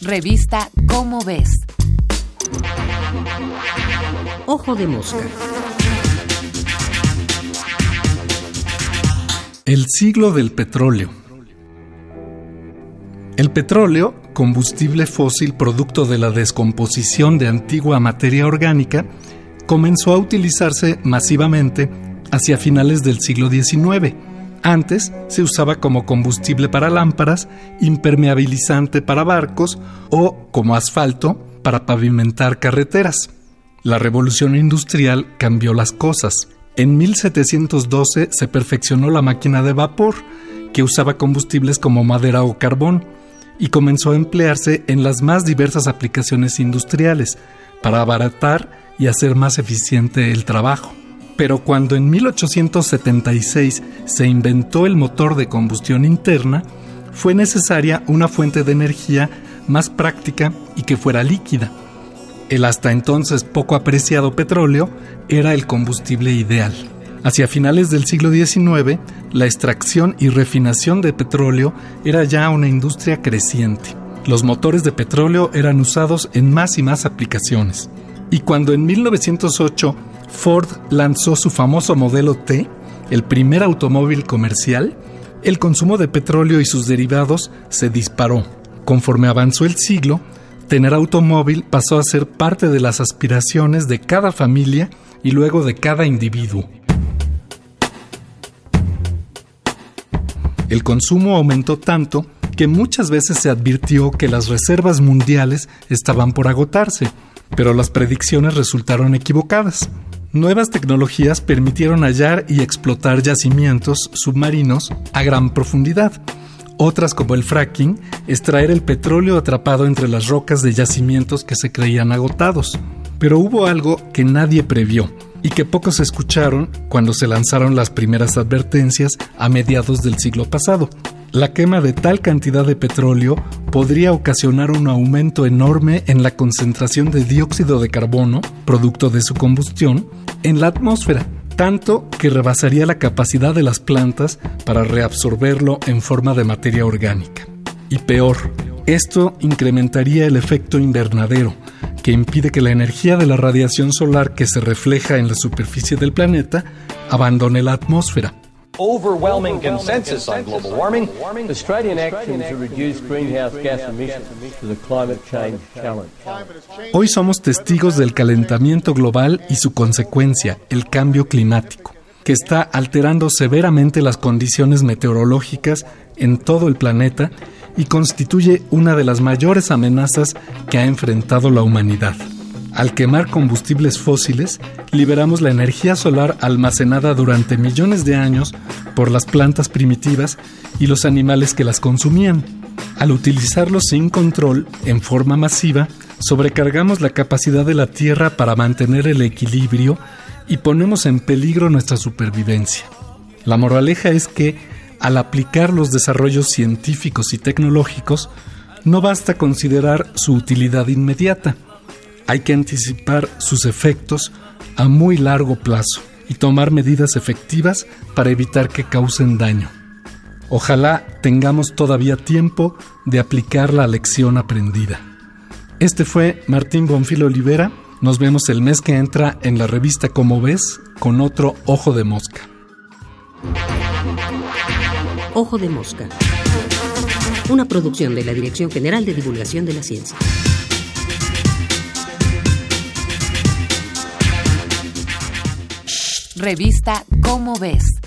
Revista Cómo ves. Ojo de mosca. El siglo del petróleo. El petróleo, combustible fósil producto de la descomposición de antigua materia orgánica, comenzó a utilizarse masivamente hacia finales del siglo XIX. Antes se usaba como combustible para lámparas, impermeabilizante para barcos o como asfalto para pavimentar carreteras. La revolución industrial cambió las cosas. En 1712 se perfeccionó la máquina de vapor, que usaba combustibles como madera o carbón, y comenzó a emplearse en las más diversas aplicaciones industriales, para abaratar y hacer más eficiente el trabajo. Pero cuando en 1876 se inventó el motor de combustión interna, fue necesaria una fuente de energía más práctica y que fuera líquida. El hasta entonces poco apreciado petróleo era el combustible ideal. Hacia finales del siglo XIX, la extracción y refinación de petróleo era ya una industria creciente. Los motores de petróleo eran usados en más y más aplicaciones. Y cuando en 1908 Ford lanzó su famoso modelo T, el primer automóvil comercial, el consumo de petróleo y sus derivados se disparó. Conforme avanzó el siglo, tener automóvil pasó a ser parte de las aspiraciones de cada familia y luego de cada individuo. El consumo aumentó tanto que muchas veces se advirtió que las reservas mundiales estaban por agotarse, pero las predicciones resultaron equivocadas. Nuevas tecnologías permitieron hallar y explotar yacimientos submarinos a gran profundidad, otras como el fracking, extraer el petróleo atrapado entre las rocas de yacimientos que se creían agotados. Pero hubo algo que nadie previó y que pocos escucharon cuando se lanzaron las primeras advertencias a mediados del siglo pasado. La quema de tal cantidad de petróleo podría ocasionar un aumento enorme en la concentración de dióxido de carbono, producto de su combustión, en la atmósfera tanto que rebasaría la capacidad de las plantas para reabsorberlo en forma de materia orgánica. Y peor, esto incrementaría el efecto invernadero, que impide que la energía de la radiación solar que se refleja en la superficie del planeta abandone la atmósfera, overwhelming consensus on global warming, Australian action to reduce greenhouse gas emissions to the climate change challenge. Hoy somos testigos del calentamiento global y su consecuencia, el cambio climático, que está alterando severamente las condiciones meteorológicas en todo el planeta y constituye una de las mayores amenazas que ha enfrentado la humanidad. Al quemar combustibles fósiles, liberamos la energía solar almacenada durante millones de años por las plantas primitivas y los animales que las consumían. Al utilizarlos sin control, en forma masiva, sobrecargamos la capacidad de la Tierra para mantener el equilibrio y ponemos en peligro nuestra supervivencia. La moraleja es que, al aplicar los desarrollos científicos y tecnológicos, no basta considerar su utilidad inmediata, hay que anticipar sus efectos a muy largo plazo y tomar medidas efectivas para evitar que causen daño. Ojalá tengamos todavía tiempo de aplicar la lección aprendida. Este fue Martín Bonfil Olivera. Nos vemos el mes que entra en la revista Como ves con otro Ojo de Mosca. Ojo de Mosca. Una producción de la Dirección General de Divulgación de la Ciencia. Revista Cómo ves.